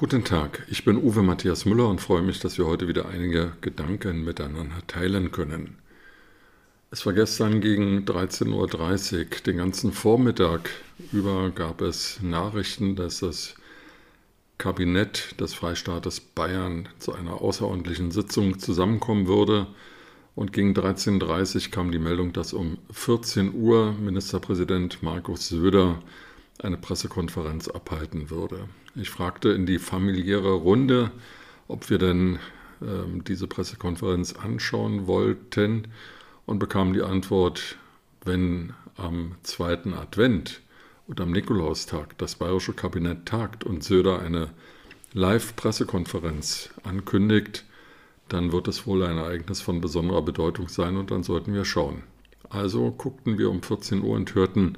Guten Tag, ich bin Uwe Matthias Müller und freue mich, dass wir heute wieder einige Gedanken miteinander teilen können. Es war gestern gegen 13.30 Uhr, den ganzen Vormittag über gab es Nachrichten, dass das Kabinett des Freistaates Bayern zu einer außerordentlichen Sitzung zusammenkommen würde. Und gegen 13.30 Uhr kam die Meldung, dass um 14 Uhr Ministerpräsident Markus Söder eine Pressekonferenz abhalten würde. Ich fragte in die familiäre Runde, ob wir denn äh, diese Pressekonferenz anschauen wollten und bekam die Antwort, wenn am zweiten Advent und am Nikolaustag das bayerische Kabinett tagt und Söder eine Live-Pressekonferenz ankündigt, dann wird es wohl ein Ereignis von besonderer Bedeutung sein und dann sollten wir schauen. Also guckten wir um 14 Uhr und hörten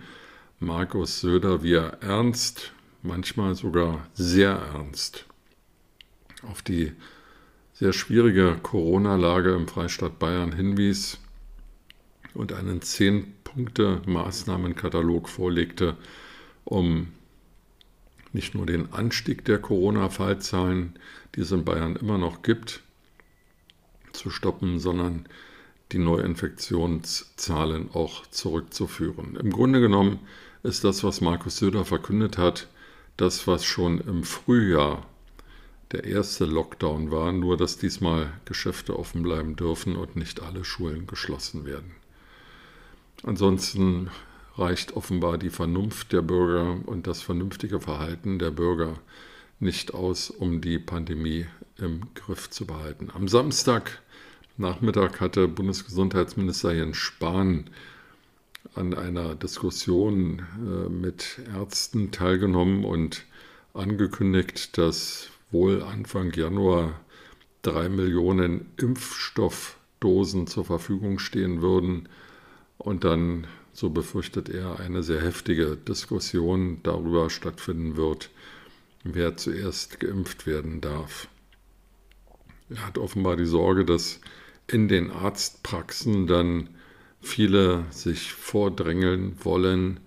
Markus Söder, wie er ernst, manchmal sogar sehr ernst, auf die sehr schwierige Corona-Lage im Freistaat Bayern hinwies und einen Zehn-Punkte-Maßnahmenkatalog vorlegte, um nicht nur den Anstieg der Corona-Fallzahlen, die es in Bayern immer noch gibt, zu stoppen, sondern die Neuinfektionszahlen auch zurückzuführen. Im Grunde genommen ist das, was Markus Söder verkündet hat, das, was schon im Frühjahr der erste Lockdown war, nur dass diesmal Geschäfte offen bleiben dürfen und nicht alle Schulen geschlossen werden. Ansonsten reicht offenbar die Vernunft der Bürger und das vernünftige Verhalten der Bürger nicht aus, um die Pandemie im Griff zu behalten. Am Samstagnachmittag hatte Bundesgesundheitsminister Jens Spahn an einer Diskussion äh, mit Ärzten teilgenommen und angekündigt, dass wohl Anfang Januar drei Millionen Impfstoffdosen zur Verfügung stehen würden. Und dann, so befürchtet er, eine sehr heftige Diskussion darüber stattfinden wird, wer zuerst geimpft werden darf. Er hat offenbar die Sorge, dass in den Arztpraxen dann viele sich vordrängeln wollen,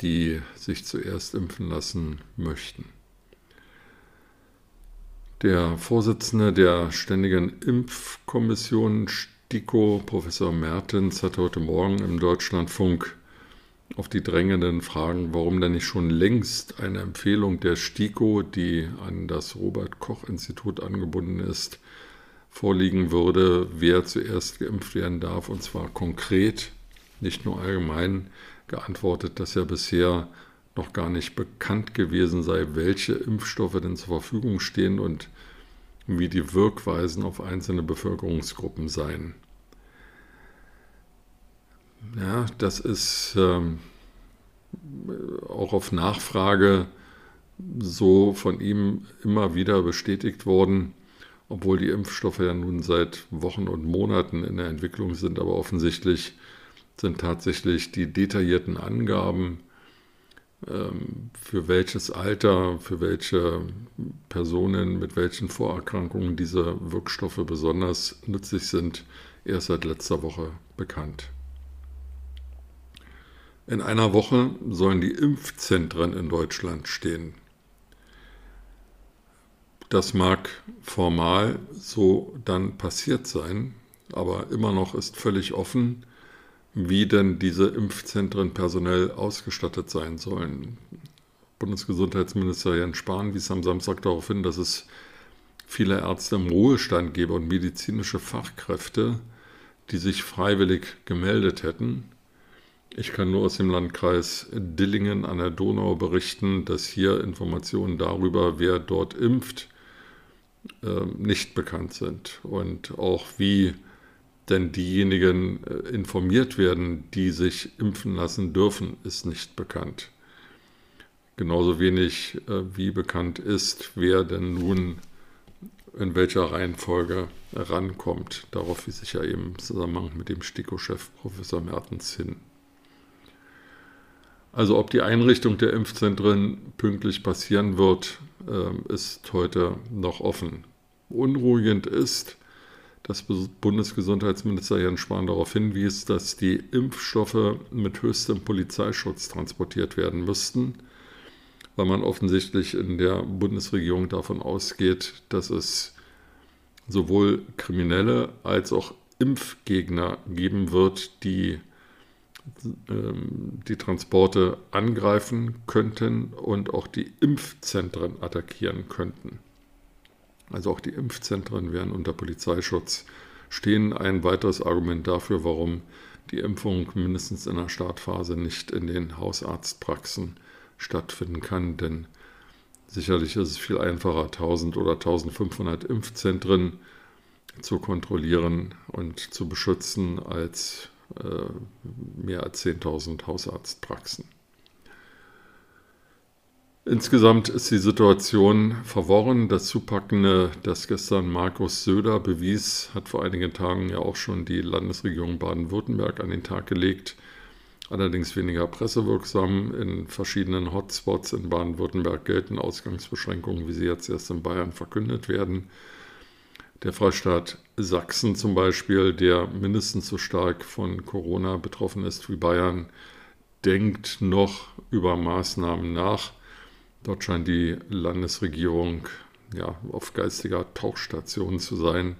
die sich zuerst impfen lassen möchten. Der Vorsitzende der Ständigen Impfkommission STIKO, Professor Mertens, hat heute Morgen im Deutschlandfunk auf die drängenden Fragen, warum denn nicht schon längst eine Empfehlung der STIKO, die an das Robert Koch Institut angebunden ist, vorliegen würde, wer zuerst geimpft werden darf, und zwar konkret, nicht nur allgemein geantwortet, dass ja bisher noch gar nicht bekannt gewesen sei, welche Impfstoffe denn zur Verfügung stehen und wie die Wirkweisen auf einzelne Bevölkerungsgruppen seien. Ja, das ist ähm, auch auf Nachfrage so von ihm immer wieder bestätigt worden obwohl die Impfstoffe ja nun seit Wochen und Monaten in der Entwicklung sind, aber offensichtlich sind tatsächlich die detaillierten Angaben, ähm, für welches Alter, für welche Personen mit welchen Vorerkrankungen diese Wirkstoffe besonders nützlich sind, erst seit letzter Woche bekannt. In einer Woche sollen die Impfzentren in Deutschland stehen. Das mag formal so dann passiert sein, aber immer noch ist völlig offen, wie denn diese Impfzentren personell ausgestattet sein sollen. Bundesgesundheitsminister Jens Spahn wies am Samstag darauf hin, dass es viele Ärzte im Ruhestand gebe und medizinische Fachkräfte, die sich freiwillig gemeldet hätten. Ich kann nur aus dem Landkreis Dillingen an der Donau berichten, dass hier Informationen darüber, wer dort impft, nicht bekannt sind und auch wie denn diejenigen äh, informiert werden, die sich impfen lassen dürfen, ist nicht bekannt. Genauso wenig äh, wie bekannt ist, wer denn nun in welcher Reihenfolge rankommt. Darauf wies ich ja eben im Zusammenhang mit dem STIKO-Chef Professor Mertens hin. Also ob die Einrichtung der Impfzentren pünktlich passieren wird, ähm, ist heute noch offen. Unruhigend ist, dass Bundesgesundheitsminister Jens Spahn darauf hinwies, dass die Impfstoffe mit höchstem Polizeischutz transportiert werden müssten, weil man offensichtlich in der Bundesregierung davon ausgeht, dass es sowohl Kriminelle als auch Impfgegner geben wird, die die Transporte angreifen könnten und auch die Impfzentren attackieren könnten. Also auch die Impfzentren wären unter Polizeischutz stehen. Ein weiteres Argument dafür, warum die Impfung mindestens in der Startphase nicht in den Hausarztpraxen stattfinden kann, denn sicherlich ist es viel einfacher, 1000 oder 1500 Impfzentren zu kontrollieren und zu beschützen, als mehr als 10.000 Hausarztpraxen. Insgesamt ist die Situation verworren. Das Zupackende, das gestern Markus Söder bewies, hat vor einigen Tagen ja auch schon die Landesregierung Baden-Württemberg an den Tag gelegt. Allerdings weniger pressewirksam. In verschiedenen Hotspots in Baden-Württemberg gelten Ausgangsbeschränkungen, wie sie jetzt erst in Bayern verkündet werden. Der Freistaat Sachsen zum Beispiel, der mindestens so stark von Corona betroffen ist wie Bayern, denkt noch über Maßnahmen nach. Dort scheint die Landesregierung ja, auf geistiger Tauchstation zu sein.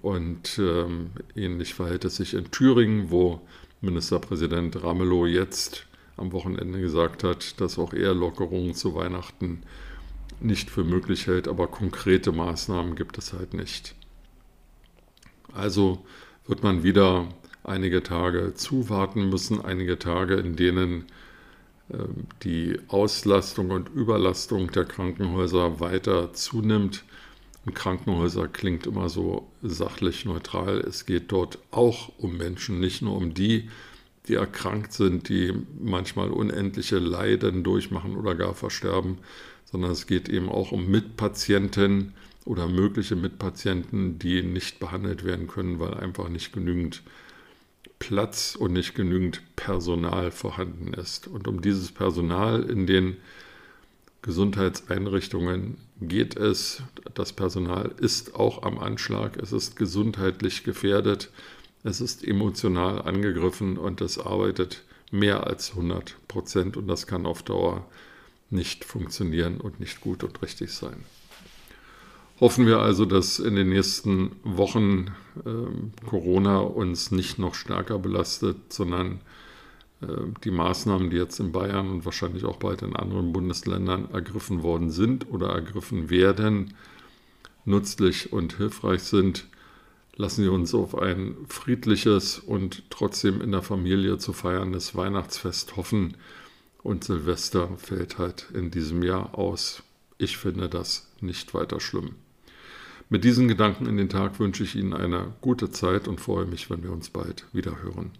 Und ähm, ähnlich verhält es sich in Thüringen, wo Ministerpräsident Ramelow jetzt am Wochenende gesagt hat, dass auch er Lockerungen zu Weihnachten nicht für möglich hält, aber konkrete Maßnahmen gibt es halt nicht. Also wird man wieder einige Tage zuwarten müssen, einige Tage, in denen äh, die Auslastung und Überlastung der Krankenhäuser weiter zunimmt. Und Krankenhäuser klingt immer so sachlich neutral. Es geht dort auch um Menschen, nicht nur um die, die erkrankt sind, die manchmal unendliche Leiden durchmachen oder gar versterben, sondern es geht eben auch um Mitpatienten oder mögliche Mitpatienten, die nicht behandelt werden können, weil einfach nicht genügend Platz und nicht genügend Personal vorhanden ist. Und um dieses Personal in den Gesundheitseinrichtungen geht es. Das Personal ist auch am Anschlag, es ist gesundheitlich gefährdet, es ist emotional angegriffen und es arbeitet mehr als 100 Prozent und das kann auf Dauer nicht funktionieren und nicht gut und richtig sein. Hoffen wir also, dass in den nächsten Wochen äh, Corona uns nicht noch stärker belastet, sondern äh, die Maßnahmen, die jetzt in Bayern und wahrscheinlich auch bald in anderen Bundesländern ergriffen worden sind oder ergriffen werden, nützlich und hilfreich sind. Lassen Sie uns auf ein friedliches und trotzdem in der Familie zu feierndes Weihnachtsfest hoffen und Silvester fällt halt in diesem Jahr aus. Ich finde das nicht weiter schlimm. Mit diesen Gedanken in den Tag wünsche ich Ihnen eine gute Zeit und freue mich, wenn wir uns bald wieder hören.